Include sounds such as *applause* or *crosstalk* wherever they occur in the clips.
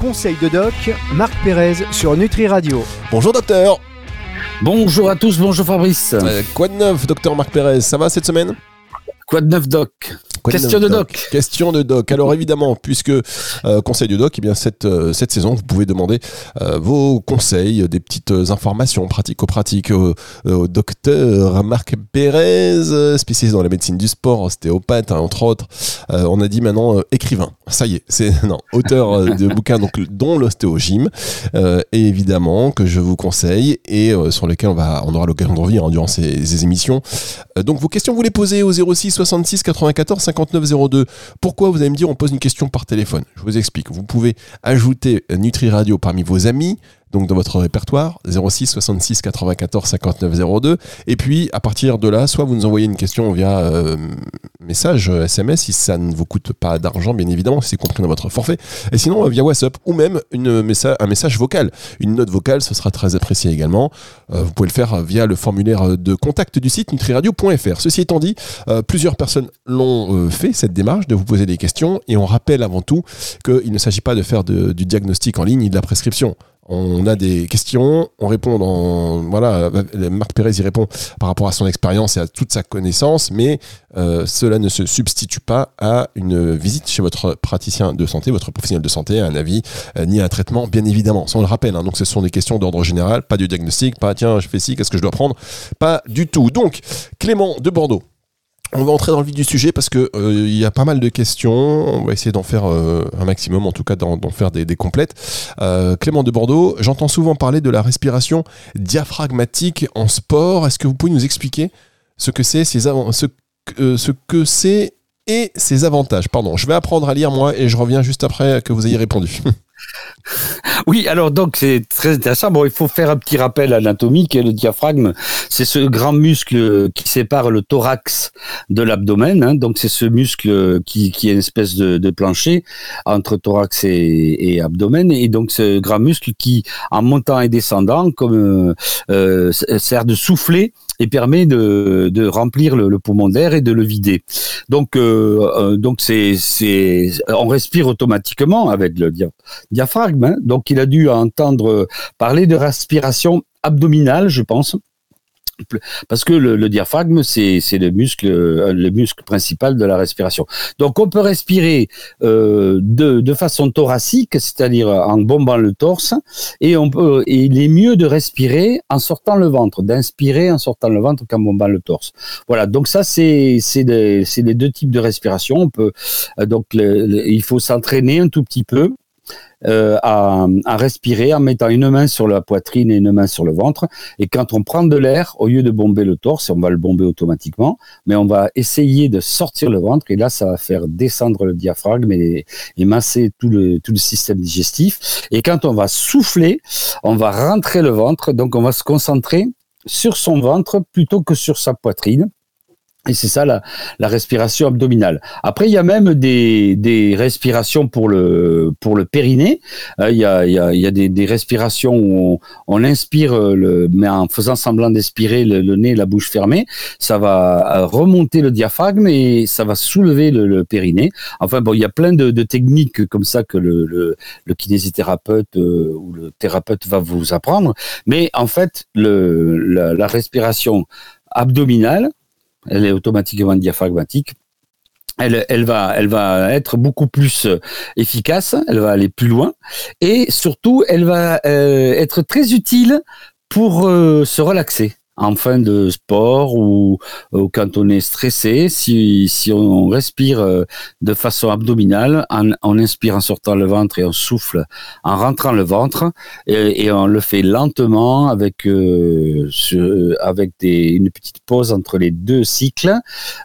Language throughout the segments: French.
Conseil de doc, Marc Pérez sur Nutri Radio. Bonjour docteur Bonjour à tous, bonjour Fabrice. Euh, quoi de neuf docteur Marc Pérez? Ça va cette semaine? Quoi de neuf doc? Question de doc. Question de doc. Alors évidemment, puisque euh, conseil du doc, eh bien cette euh, cette saison, vous pouvez demander euh, vos conseils, des petites informations pratico-pratiques au, au, docteur Marc Pérez, spécialiste dans la médecine du sport, ostéopathe hein, entre autres. on a dit maintenant écrivain. Ça y est, c'est *laughs* non auteur de bouquins donc dont l'ostéogym et évidemment que je vous conseille et sur lesquels on va on aura l'occasion de revenir hein, durant ces, ces émissions. donc vos questions vous les posez au 06 66 94 50 5902. Pourquoi vous allez me dire on pose une question par téléphone? Je vous explique. Vous pouvez ajouter Nutri Radio parmi vos amis donc dans votre répertoire 06 66 94 59 02 et puis à partir de là soit vous nous envoyez une question via euh, message SMS si ça ne vous coûte pas d'argent bien évidemment si c'est compris dans votre forfait. Et sinon euh, via WhatsApp ou même une message, un message vocal. Une note vocale ce sera très apprécié également. Euh, vous pouvez le faire via le formulaire de contact du site nutriradio.fr ceci étant dit plusieurs personnes l'ont fait cette démarche de vous poser des questions. Et on rappelle avant tout qu'il ne s'agit pas de faire du diagnostic en ligne ni de la prescription on a des questions, on répond dans voilà, Marc Pérez y répond par rapport à son expérience et à toute sa connaissance, mais euh, cela ne se substitue pas à une visite chez votre praticien de santé, votre professionnel de santé, un avis euh, ni un traitement, bien évidemment. Ça on le rappelle. Hein. donc ce sont des questions d'ordre général, pas du diagnostic, pas tiens je fais ci, qu'est-ce que je dois prendre, pas du tout. Donc Clément de Bordeaux. On va entrer dans le vif du sujet parce que euh, il y a pas mal de questions. On va essayer d'en faire euh, un maximum, en tout cas d'en faire des, complètes. Euh, Clément de Bordeaux, j'entends souvent parler de la respiration diaphragmatique en sport. Est-ce que vous pouvez nous expliquer ce que c'est, ce, ce que c'est et ses avantages? Pardon, je vais apprendre à lire moi et je reviens juste après que vous ayez répondu. *laughs* *laughs* Oui, alors donc c'est très intéressant. Bon, il faut faire un petit rappel anatomique. Le diaphragme, c'est ce grand muscle qui sépare le thorax de l'abdomen. Hein. Donc c'est ce muscle qui, est une espèce de, plancher entre thorax et, abdomen. Et donc ce grand muscle qui, en montant et descendant, comme euh, sert de souffler et permet de, de remplir le, poumon d'air et de le vider. Donc, euh, euh, donc c'est, c'est, on respire automatiquement avec le diaphragme. Hein. Donc, il a dû entendre parler de respiration abdominale, je pense parce que le, diaphragme c'est le muscle euh, le muscle principal de la respiration. Donc on peut respirer euh, de, de façon thoracique, c'est-à-dire en bombant le torse, et on peut et il est mieux de respirer en sortant le ventre, d'inspirer en sortant le ventre qu'en bombant le torse. Voilà, donc ça c'est c'est les deux types de respiration. On peut euh, donc il faut s'entraîner un tout petit peu euh, à, à, respirer en mettant une main sur la poitrine et une main sur le ventre. Et quand on prend de l'air, au lieu de bomber le torse, on va le bomber automatiquement, mais on va essayer de sortir le ventre. Et là, ça va faire descendre le diaphragme et, et masser tout le, tout le système digestif. Et quand on va souffler, on va rentrer le ventre. Donc, on va se concentrer sur son ventre plutôt que sur sa poitrine. Et c'est ça la, respiration abdominale. Après, il y a même des, respirations pour le pour le périnée. Euh, il, y a, il, y a, des, respirations où on, inspire, euh, le, mais en faisant semblant d'aspirer le, nez, la bouche fermée, ça va euh, remonter le diaphragme et ça va soulever le, le périnée. Enfin bon, il y a plein de, techniques comme ça que le, kinésithérapeute ou le thérapeute va vous apprendre. Mais en fait, le, la respiration abdominale, elle est automatiquement diaphragmatique. Elle, elle, va, elle va être beaucoup plus euh, efficace, elle va aller plus loin. Et surtout, elle va euh, être très utile pour euh, se relaxer en fin de sport ou, quand on est stressé, si, on respire euh, de façon abdominale, on, inspire en sortant le ventre et on souffle en rentrant le ventre et, on le fait lentement avec euh, avec une petite pause entre les deux cycles,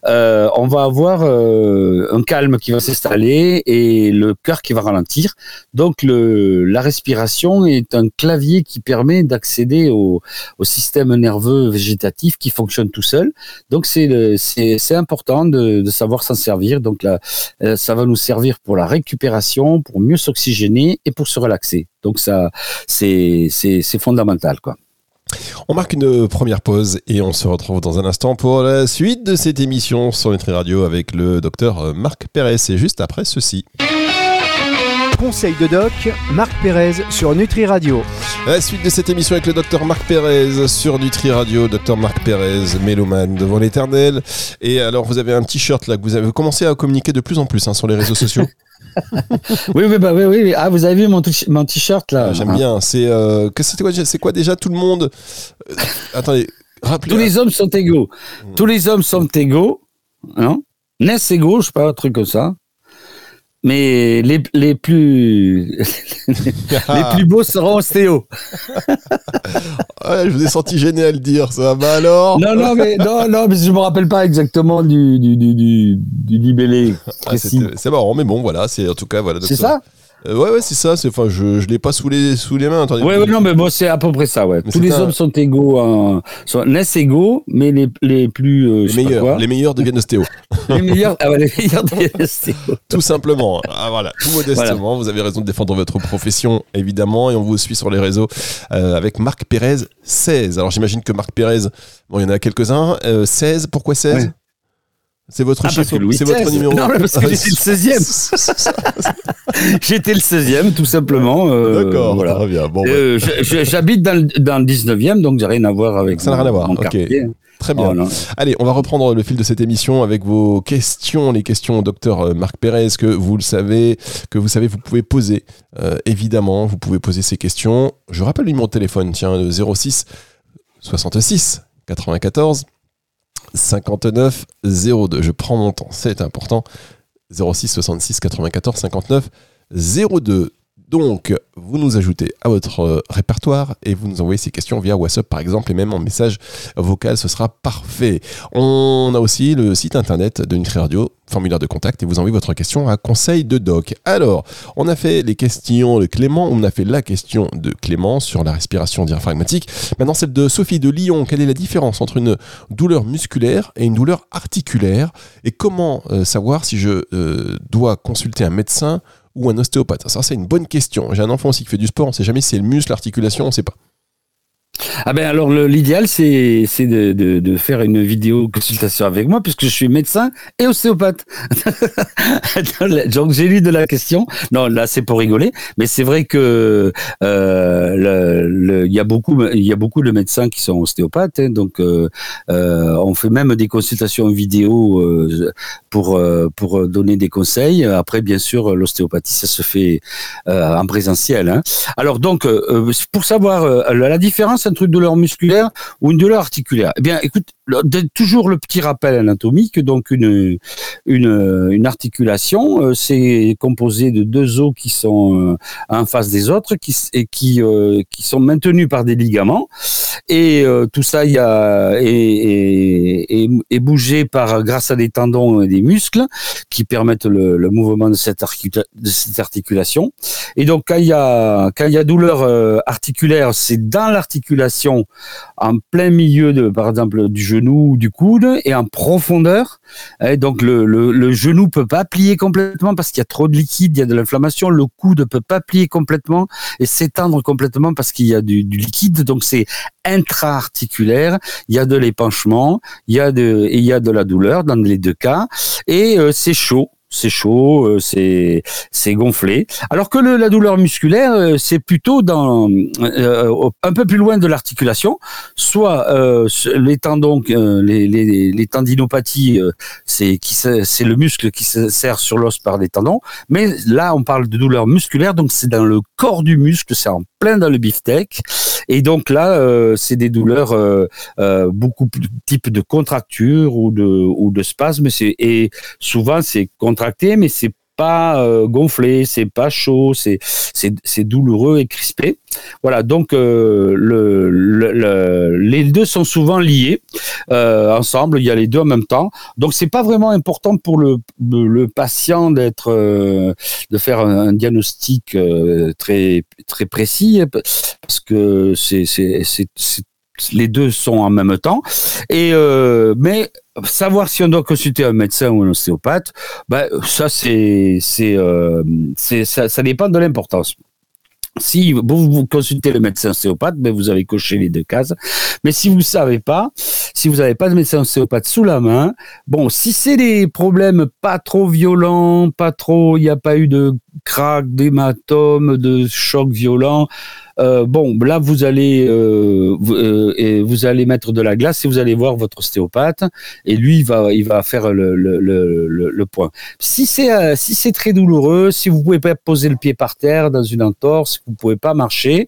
euh, on va avoir un calme qui va s'installer et le cœur qui va ralentir. Donc la respiration est un clavier qui permet d'accéder au système nerveux végétatif qui fonctionne tout seul. Donc c'est c'est important de, savoir s'en servir. Donc là, euh, ça va nous servir pour la récupération, pour mieux s'oxygéner et pour se relaxer. Donc ça, c'est c'est fondamental quoi. On marque une première pause et on se retrouve dans un instant pour la suite de cette émission sur Nutri Radio avec le docteur Marc Pérez. Et juste après ceci. Conseils de doc, Marc Pérez sur Nutri Radio. La suite de cette émission avec le docteur Marc Pérez sur Nutri Radio, docteur Marc Pérez, mélomane devant l'éternel. Et alors, vous avez un t-shirt là que vous avez commencé à communiquer de plus en plus hein, sur les réseaux sociaux. *laughs* oui, oui, bah, oui, oui. Ah, vous avez vu mon, mon t-shirt là ah, J'aime bien. C'est euh, quoi, c'est quoi déjà tout le monde? Euh, Attendez, rappelez. Tous les hommes sont égaux. Tous les hommes sont égaux. Non Naissent égaux, je sais pas, un truc comme ça mais les, les plus *laughs* les plus beaux seront ostéo. *laughs* ouais, je vous ai senti gêné à le dire, ça. Bah alors Non, non, mais non, non, mais je me rappelle pas exactement du du du du, libellé. Ah, c'est marrant, mais bon, voilà, c'est en tout cas voilà. C'est ça? Euh, ouais, ouais, c'est ça. C'est, enfin, je, je l'ai pas sous les, sous les mains. Attendez, ouais, ouais, non, mais bon, c'est à peu près ça, ouais. Tous les hommes sont égaux, hein, sont, naissent égaux, mais les, les plus, euh, les meilleurs, les meilleurs deviennent ostéo. les meilleurs, ah ouais, les meilleurs deviennent ostéo. *laughs* Tout simplement. Ah, voilà. Tout modestement. Vous avez raison de défendre votre profession, évidemment, et on vous suit sur les réseaux, euh, avec Marc Pérez 16. Alors, j'imagine que Marc Pérez, bon, il y en a quelques-uns. 16, pourquoi 16? C'est votre ah, chiffre, c'est votre numéro. Non, parce que j'étais le 16e. *laughs* j'étais le 16e, tout simplement. Euh, D'accord, voilà. très bien. Bon, euh, J'habite dans, dans, le 19e, donc j'ai rien à voir avec Ça n'a rien à voir, ok. Très bien. Oh, Allez, on va reprendre le fil de cette émission avec vos questions, les questions au docteur euh, Marc Pérez, que vous le savez, que vous savez, vous pouvez poser. Euh, évidemment, vous pouvez poser ces questions. Je rappelle le numéro de téléphone, tiens, le 06 66 94 59 02. Je prends mon temps, c'est important. 06 66 94 59 02. Donc, vous nous ajoutez à votre euh, répertoire et vous nous envoyez ces questions via WhatsApp par exemple et même en message vocal, ce sera parfait. On a aussi le site internet de Nutri Radio, formulaire de contact et vous envoyez votre question à conseil de doc. Alors, on a fait les questions de Clément, on a fait la question de Clément sur la respiration diaphragmatique. Maintenant, celle de Sophie de Lyon. Quelle est la différence entre une douleur musculaire et une douleur articulaire? Et comment euh, savoir si je euh, dois consulter un médecin ou un ostéopathe? Ça, c'est une bonne question. J'ai un enfant aussi qui fait du sport, on ne sait jamais si c'est le muscle, l'articulation, on ne sait pas. Ah ben alors l'idéal c'est de, de, de, faire une vidéo consultation avec moi puisque je suis médecin et ostéopathe. *laughs* Donc j'ai lu de la question. Non là c'est pour rigoler, mais c'est vrai que euh, il y a beaucoup il y a beaucoup de médecins qui sont ostéopathes. Hein, donc euh, euh, on fait même des consultations vidéo pour pour donner des conseils. Après bien sûr l'ostéopathie ça se fait en présentiel. Hein. Alors donc pour savoir la différence entre une douleur musculaire ou une douleur articulaire. Eh bien, écoute, toujours le petit rappel anatomique. Donc, une, une, articulation, euh, c'est composé de deux os qui sont euh, en face des autres qui, et qui, euh, qui sont maintenus par des ligaments. Et tout ça y a, est, est, bougé par, grâce à des tendons et des muscles qui permettent le, mouvement de cette, de cette articulation. Et donc, quand il y a, y a douleur articulaire, c'est dans l'articulation en plein milieu de, par exemple, du genou ou du coude et en profondeur. Et donc le, le, le genou peut pas plier complètement parce qu'il y a trop de liquide, il y a de l'inflammation. Le coude peut pas plier complètement et s'étendre complètement parce qu'il y a du, liquide. Donc c'est intra-articulaire. Il y a de l'épanchement, il y a de, il y a de la douleur dans les deux cas et euh, c'est chaud c'est chaud, euh, c'est c'est gonflé. Alors que le, la douleur musculaire, euh, c'est plutôt dans euh, un peu plus loin de l'articulation, soit les tendons, les, les, les tendinopathies, c'est qui c'est le muscle qui se sert sur l'os par des tendons, mais là on parle de douleur musculaire, donc c'est dans le corps du muscle, c'est en plein dans le beefsteak, et donc là c'est des douleurs beaucoup plus type de contracture ou de ou de spasme, et souvent c'est contracture mais c'est euh, gonflé, c'est pas chaud, c'est c'est douloureux et crispé. Voilà, donc euh, le, les deux sont souvent liés euh, ensemble. Il y a les deux en même temps. Donc c'est pas vraiment important pour le, le patient d'être de faire un, diagnostic très très précis parce que c'est les deux sont en même temps. Et euh, mais savoir si on doit consulter un médecin ou un ostéopathe, ben ça c'est c'est euh, ça, ça dépend de l'importance. Si vous, consultez le médecin ostéopathe, ben vous avez coché les deux cases. Mais si vous ne savez pas, si vous n'avez pas de médecin ostéopathe sous la main, bon, si c'est des problèmes pas trop violents, pas trop, il n'y a pas eu de craque, d'hématome, de choc violent, euh, bon, là vous allez euh, euh, vous, allez mettre de la glace et vous allez voir votre ostéopathe et lui il va il va faire le, le, le, point. Si c'est si c'est très douloureux, si vous pouvez pas poser le pied par terre dans une entorse, vous pouvez pas marcher,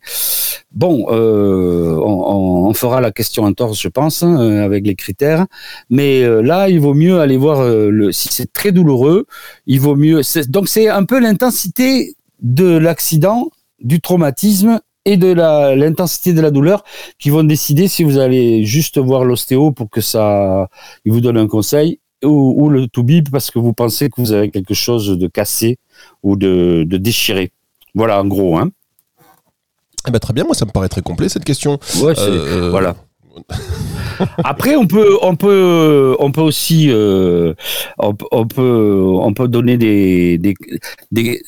bon, on, on, fera la question entorse, je pense, hein, avec les critères. Mais là, il vaut mieux aller voir le. Si c'est très douloureux, il vaut mieux. Donc c'est un peu l'intensité de l'accident du traumatisme et de l'intensité de la douleur qui vont décider si vous allez juste voir l'ostéo pour que ça, il vous donne un conseil ou, le toubib parce que vous pensez que vous avez quelque chose de cassé ou de, déchiré. Voilà, en gros. Hein. Eh ben, très bien, moi ça me paraît très complet cette question. Ouais, euh, Voilà. *laughs* Après, on peut, on peut, on peut aussi, euh, on, peut, on peut donner des, des, des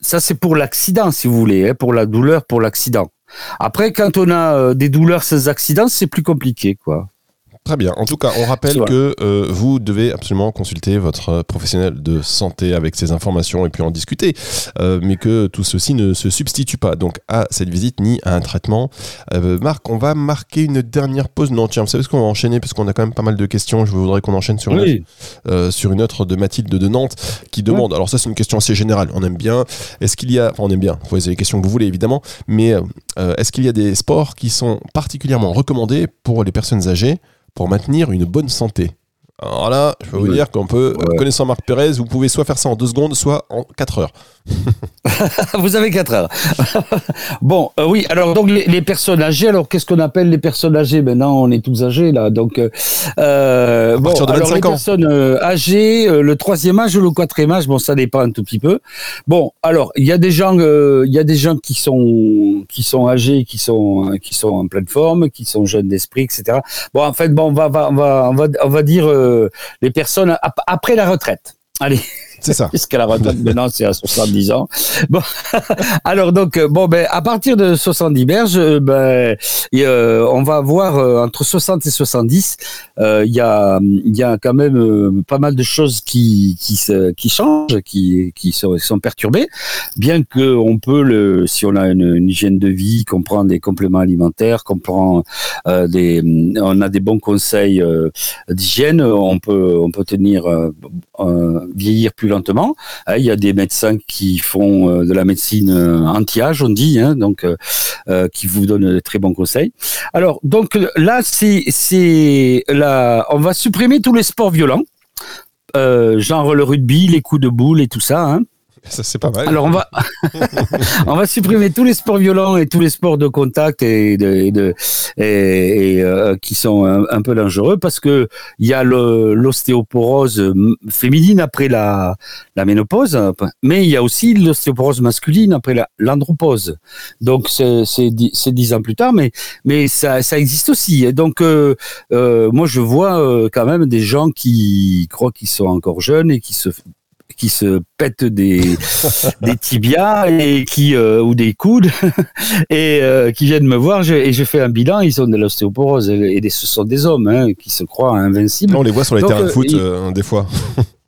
ça c'est pour l'accident, si vous voulez, hein, pour la douleur, pour l'accident. Après, quand on a euh, des douleurs sans accident, c'est plus compliqué, quoi. Très bien. En tout cas, on rappelle que euh, vous devez absolument consulter votre professionnel de santé avec ces informations et puis en discuter, euh, mais que tout ceci ne se substitue pas donc à cette visite ni à un traitement. Euh, Marc, on va marquer une dernière pause. Non, tiens, vous savez ce qu'on va enchaîner? Parce qu'on a quand même pas mal de questions. Je voudrais qu'on enchaîne sur, une autre, sur une autre de Mathilde de Nantes qui demande. Alors ça, c'est une question assez générale. On aime bien. Est-ce qu'il y a, enfin, on aime bien. Vous poser les questions que vous voulez évidemment, mais est-ce qu'il y a des sports qui sont particulièrement recommandés pour les personnes âgées? Pour maintenir une bonne santé. Alors là, je peux vous dire qu'on peut, connaissant Marc Pérez, vous pouvez soit faire ça en deux secondes, soit en quatre heures. *laughs* vous avez 4 heures. *laughs* bon, euh, oui, alors donc les, personnes âgées, alors qu'est-ce qu'on appelle les personnes âgées? Maintenant, on est tous âgés là, donc euh, euh bon, alors les personnes euh, âgées, le troisième âge ou le quatrième âge, bon, ça dépend un tout petit peu. Bon, alors il y a des gens, il y a des gens qui sont qui sont âgés, qui sont qui sont en pleine forme, qui sont jeunes d'esprit, etc. Bon, en fait, bon, on va, on va, on va, on va dire les personnes après la retraite. Allez. C'est ça. Puisqu'à la retraite, maintenant, c'est à 70 ans. Bon. *laughs* Alors, donc, euh, bon, ben, à partir de 70 berges, euh, ben, euh, on va avoir entre 60 et 70, il y a, y a quand même pas mal de choses qui, qui, se, qui changent, qui, qui sont, perturbées. Bien que on peut, le, si on a une, une hygiène de vie, qu'on prend des compléments alimentaires, qu'on prend des, on a des bons conseils d'hygiène, on peut, on peut tenir, vieillir plus lentement. Hein, il y a des médecins qui font euh, de la médecine euh, anti-âge, on dit, hein, donc euh, qui vous donnent de très bons conseils. Alors, donc là, c'est, c'est là, on va supprimer tous les sports violents, genre le rugby, les coups de boule et tout ça. Hein. *laughs* Ça, c'est pas mal. Alors, on va, *laughs* *laughs* on va supprimer tous les sports violents et tous les sports de contact et, de, et, euh, qui sont un, peu dangereux parce que il y a l'ostéoporose féminine après la, la ménopause, mais il y a aussi l'ostéoporose masculine après l'andropause. Donc, c'est dix ans plus tard, mais, mais ça, ça existe aussi. Et donc, euh, euh, moi, je vois quand même des gens qui croient qu'ils sont encore jeunes et qui se qui se pètent des, *laughs* des tibias et qui euh, ou des coudes *laughs* et euh, qui viennent me voir et je fais un bilan. Ils ont de l'ostéoporose et, ce sont des hommes hein, qui se croient invincibles. on les voit sur les terrains de foot euh, des fois. *laughs*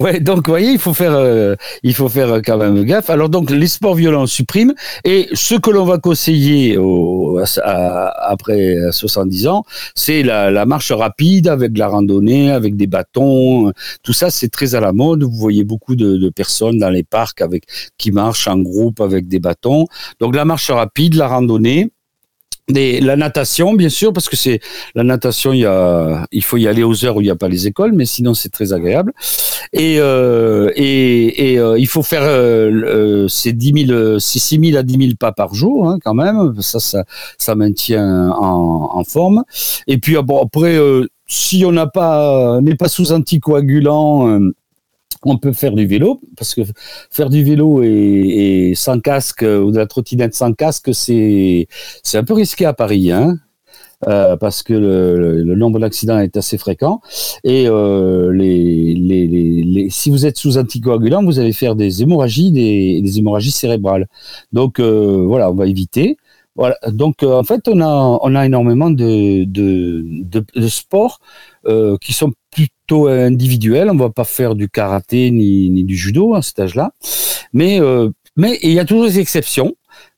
ouais, donc vous voyez, il faut faire, euh, il faut faire quand même gaffe. Alors donc les sports violents suppriment et ce que l'on va conseiller au, après 70 ans, c'est la, la, marche rapide avec de la randonnée, avec des bâtons. Tout ça, c'est très à la mode. Vous voyez beaucoup de, de, personnes dans les parcs avec qui marchent en groupe avec des bâtons. Donc la marche rapide, la randonnée la natation, bien sûr, parce que c'est la natation, il, y a, il faut y aller aux heures où il n'y a pas les écoles, mais sinon c'est très agréable. Et, euh, et, euh, il faut faire euh, c'est 10 000, c'est 6 000 à 10 000 pas par jour, hein, quand même. Ça, ça, ça maintient en, en forme. Et puis après, si on n'a pas, n'est pas sous anticoagulant on peut faire du vélo, parce que faire du vélo et, sans casque ou de la trottinette sans casque, c'est un peu risqué à Paris. Hein euh, parce que le, nombre d'accidents est assez fréquent. Et euh, les, les, si vous êtes sous anticoagulant, vous allez faire des hémorragies, des, hémorragies cérébrales. Donc euh, voilà, on va éviter. Donc en fait, on a on énormément de sports qui sont plutôt individuels. On va pas faire du karaté ni, ni du judo à cet âge-là, mais mais il y a toujours des exceptions.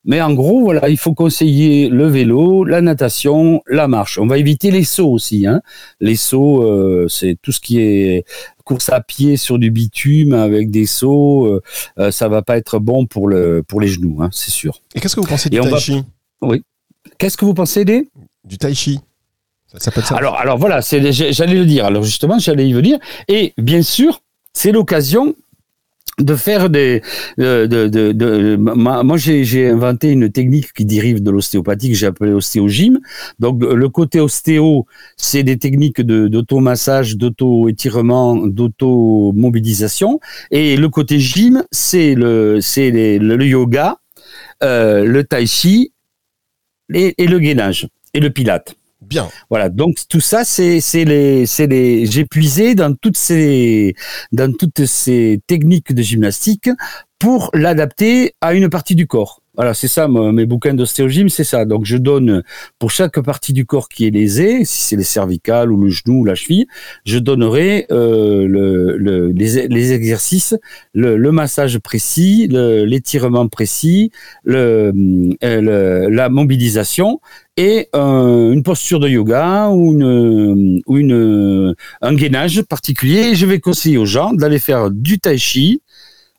Mais en gros, voilà, il faut conseiller le vélo, la natation, la marche. On va éviter les sauts aussi. Hein. Les sauts, euh, c'est tout ce qui est course à pied sur du bitume avec des sauts. Euh, euh ça va pas être bon pour le pour les genoux, hein, c'est sûr. Et qu'est-ce que vous pensez du tai chi? Oui. Qu'est-ce que vous pensez des? Du tai chi. Alors, alors voilà, j'allais le dire. Alors justement, j'allais y venir. Et bien sûr, c'est l'occasion de faire des de, de, de, moi j'ai inventé une technique qui dérive de l'ostéopathie que j'ai appelée ostéogym donc le côté ostéo c'est des techniques d'automassage d'auto-étirement d'auto-mobilisation et le côté gym c'est le yoga euh, le tai chi et le gainage et le pilate Bien. Voilà. Donc tout ça, c'est les c'est les j'ai puisé dans toutes ces dans toutes ces techniques de gymnastique pour l'adapter à une partie du corps. Voilà, c'est ça, mes bouquins d'ostéogym, c'est ça. Donc, je donne pour chaque partie du corps qui est lésée, si c'est les cervicales ou le genou ou la cheville, je donnerai euh, le, le, les, les, exercices, le, le massage précis, l'étirement précis, euh, la mobilisation et euh, une posture de yoga ou une ou une un gainage particulier. je vais conseiller aux gens d'aller faire du tai chi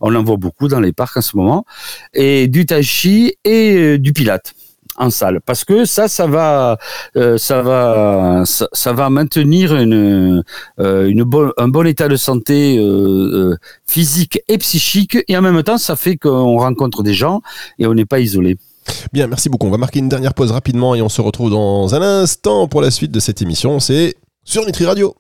on en voit beaucoup dans les parcs en ce moment, et du tai chi et euh, du pilate en salle parce que ça ça va euh, ça va ça, va maintenir une, euh, une un bon état de santé physique et psychique et en même temps ça fait qu'on rencontre des gens et on n'est pas isolé. Bien, merci beaucoup. On va marquer une dernière pause rapidement et on se retrouve dans un instant pour la suite de cette émission. C'est sur Nutri Radio.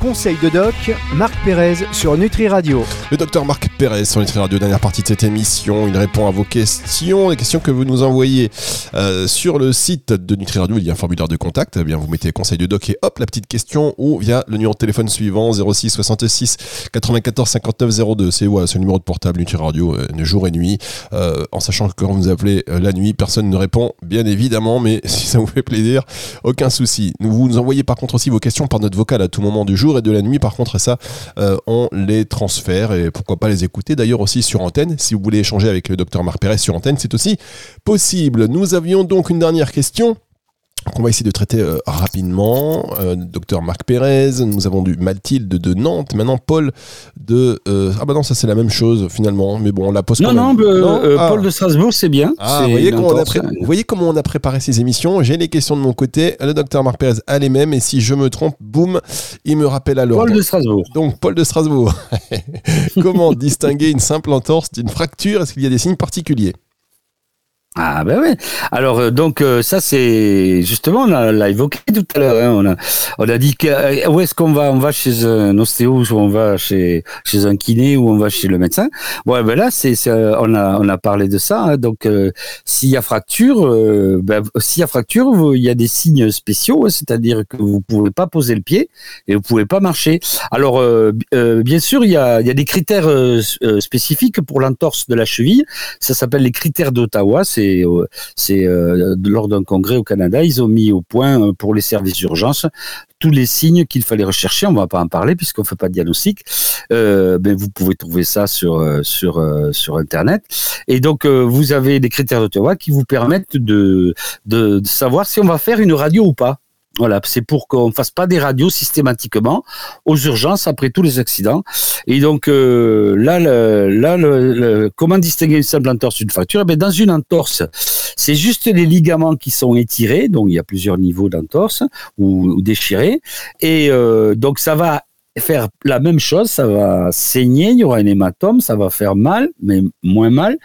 Conseil de doc, Marc Pérez sur Nutri Radio. Le docteur Marc Pérez sur Nutri Radio, dernière partie de cette émission. Il répond à vos questions, les questions que vous nous envoyez euh, sur le site de Nutri Radio. Il y a un formulaire de contact. Eh bien, vous mettez Conseil de doc et hop, la petite question ou via le numéro de téléphone suivant 06 66 94 59 02. C'est ouais, le numéro de portable Nutri Radio, euh, jour et nuit. Euh, en sachant que quand vous appelez euh, la nuit, personne ne répond, bien évidemment, mais *laughs* si ça vous fait plaisir, aucun souci. Vous nous envoyez par contre aussi vos questions par notre vocal à tout moment du jour et de la nuit. Par contre, ça, euh, on les transfère et pourquoi pas les écouter d'ailleurs aussi sur antenne. Si vous voulez échanger avec le docteur Marc Pérez sur antenne, c'est aussi possible. Nous avions donc une dernière question qu'on va essayer de traiter euh, rapidement. Euh, docteur Marc Pérez, nous avons du Mathilde de Nantes, maintenant Paul de... Euh, ah bah non, ça c'est la même chose finalement, mais bon, on la pose non, non, non, ah. Paul de Strasbourg, c'est bien. Ah, vous, voyez comment on a vous voyez comment on a préparé ces émissions? J'ai les questions de mon côté, le docteur Marc Pérez a les mêmes, et si je me trompe, boum, il me rappelle à l'ordre. Paul de Strasbourg. Donc, Paul de Strasbourg. *laughs* comment distinguer une simple entorse d'une fracture? Est-ce qu'il y a des signes particuliers? Ah ben oui. Alors euh, donc euh, ça c'est justement on l'a évoqué tout à l'heure. Hein. on a on a dit que, euh, où est-ce qu'on va? On va chez un ostéo ou on va chez chez un kiné ou on va chez le médecin? Bon ben là c'est on a on a parlé de ça. Hein. donc s'il y a fracture, ben, s'il y a fracture, il y a des signes spéciaux, hein. c'est-à-dire que vous pouvez pas poser le pied et vous pouvez pas marcher. Alors bien sûr il y a il y a des critères spécifiques pour l'entorse de la cheville. Ça s'appelle les critères d'Ottawa c'est euh, lors d'un congrès au Canada, ils ont mis au point euh, pour les services d'urgence tous les signes qu'il fallait rechercher. On va pas en parler puisqu'on fait pas de diagnostic. Euh, ben vous pouvez trouver ça sur sur sur internet. Et donc vous avez des critères d'Ottawa qui vous permettent de, de savoir si on va faire une radio ou pas. Voilà, c'est pour qu'on ne fasse pas des radios systématiquement aux urgences après tous les accidents. Et donc euh, là, là, comment distinguer une simple entorse d'une fracture? Eh Dans une entorse, c'est juste les ligaments qui sont étirés, donc il y a plusieurs niveaux d'entorse ou, déchirés, et euh, donc ça va faire la même chose, ça va saigner, il y aura un hématome, ça va faire mal, mais moins mal,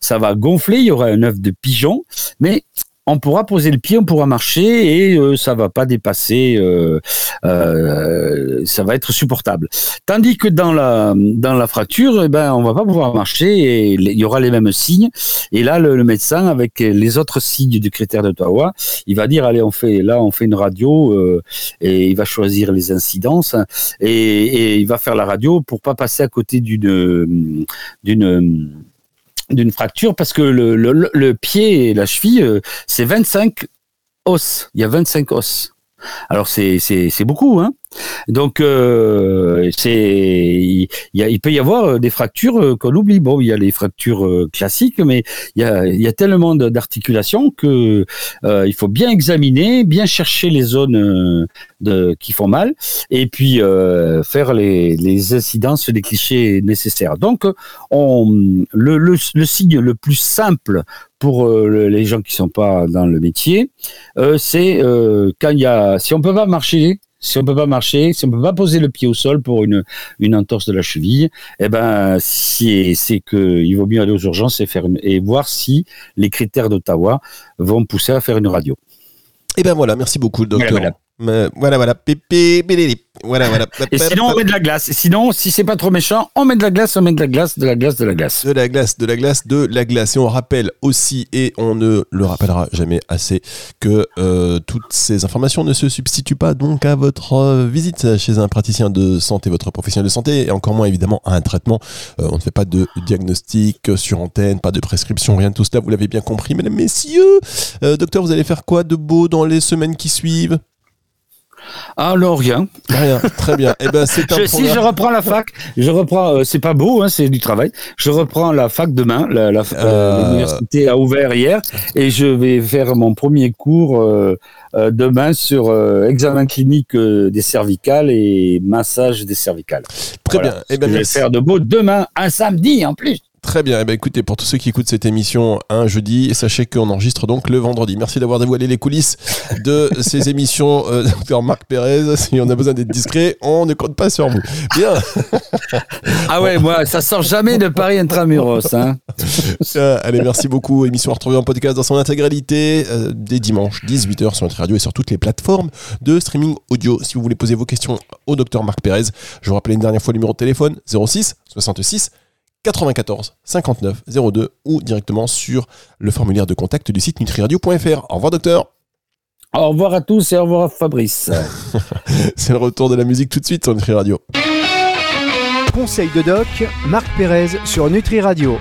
ça va gonfler, il y aura un œuf de pigeon, mais on pourra poser le pied, on pourra marcher et euh, ça va pas dépasser, euh, euh, ça va être supportable. Tandis que dans la fracture, eh ben on va pas pouvoir marcher et il y aura les mêmes signes. Et là, le, médecin avec les autres signes du critère d'Ottawa, il va dire allez, on fait là, on fait une radio et il va choisir les incidences et, il va faire la radio pour pas passer à côté d'une d'une fracture parce que le, le, le, pied et la cheville, euh, c'est 25 os. Il y a 25 os. Alors c'est c'est beaucoup, hein. Donc euh, c'est il, peut y avoir euh, des fractures euh, qu'on oublie. Bon, il y a les fractures classiques, mais il y a, tellement d'articulations que il faut bien examiner, bien chercher les zones qui font mal, et puis faire les, incidences, les clichés nécessaires. Donc on le, signe le plus simple pour les gens qui sont pas dans le métier, c'est quand il y a, si on peut pas marcher, si on peut pas marcher, si on peut pas poser le pied au sol pour une, une entorse de la cheville, eh ben, si, c'est que il vaut mieux aller aux urgences et faire une, et voir si les critères d'Ottawa vont pousser à faire une radio. Et eh ben voilà, merci beaucoup, docteur. Voilà, voilà. Voilà, voilà. Pépé, voilà, voilà. Et sinon, on met de la glace. Et sinon, si c'est pas trop méchant, on met de la glace, on met de la glace, de la glace, de la glace. De la glace, de la glace, de la glace. Et on rappelle aussi, et on ne le rappellera jamais assez, que euh, toutes ces informations ne se substituent pas donc à votre euh, visite chez un praticien de santé, votre professionnel de santé, et encore moins évidemment à un traitement. Euh, on ne fait pas de diagnostic sur antenne, pas de prescription, rien de tout cela. Vous l'avez bien compris, mesdames, messieurs. Docteur, vous allez faire quoi de beau dans les semaines qui suivent? Alors rien. Rien, très bien. Eh ben, c'est un je, Si je reprends la fac, je reprends, euh, c'est pas beau, hein, c'est du travail. Je reprends la fac demain. La, la, euh... L'université a ouvert hier et je vais faire mon premier cours euh, euh demain sur euh, examen clinique des cervicales et massage des cervicales. Très voilà. bien. Eh ben, je vais faire de beau demain, un samedi en plus. Très bien. Eh ben, écoutez, pour tous ceux qui écoutent cette émission un jeudi, sachez qu'on enregistre donc le vendredi. Merci d'avoir dévoilé les coulisses de *laughs* ces émissions, euh, *laughs* docteur Marc Pérez. Si on a besoin d'être discret, on ne compte pas sur vous. Bien. ah ouais, moi, ça sort jamais de Paris intramuros. Hein. *laughs* Euh, allez, merci beaucoup. Émission à retrouver en podcast dans son intégralité euh, dès dimanche 18h sur notre radio et sur toutes les plateformes de streaming audio. Si vous voulez poser vos questions au docteur Marc Pérez, je vous rappelle une dernière fois le numéro de téléphone 06 66 94 59 02 ou directement sur le formulaire de contact du site nutriradio.fr. Au revoir docteur. Au revoir à tous et au revoir Fabrice. *laughs* C'est le retour de la musique tout de suite sur Nutri Radio. Conseil de doc, Marc Pérez sur Nutri Radio.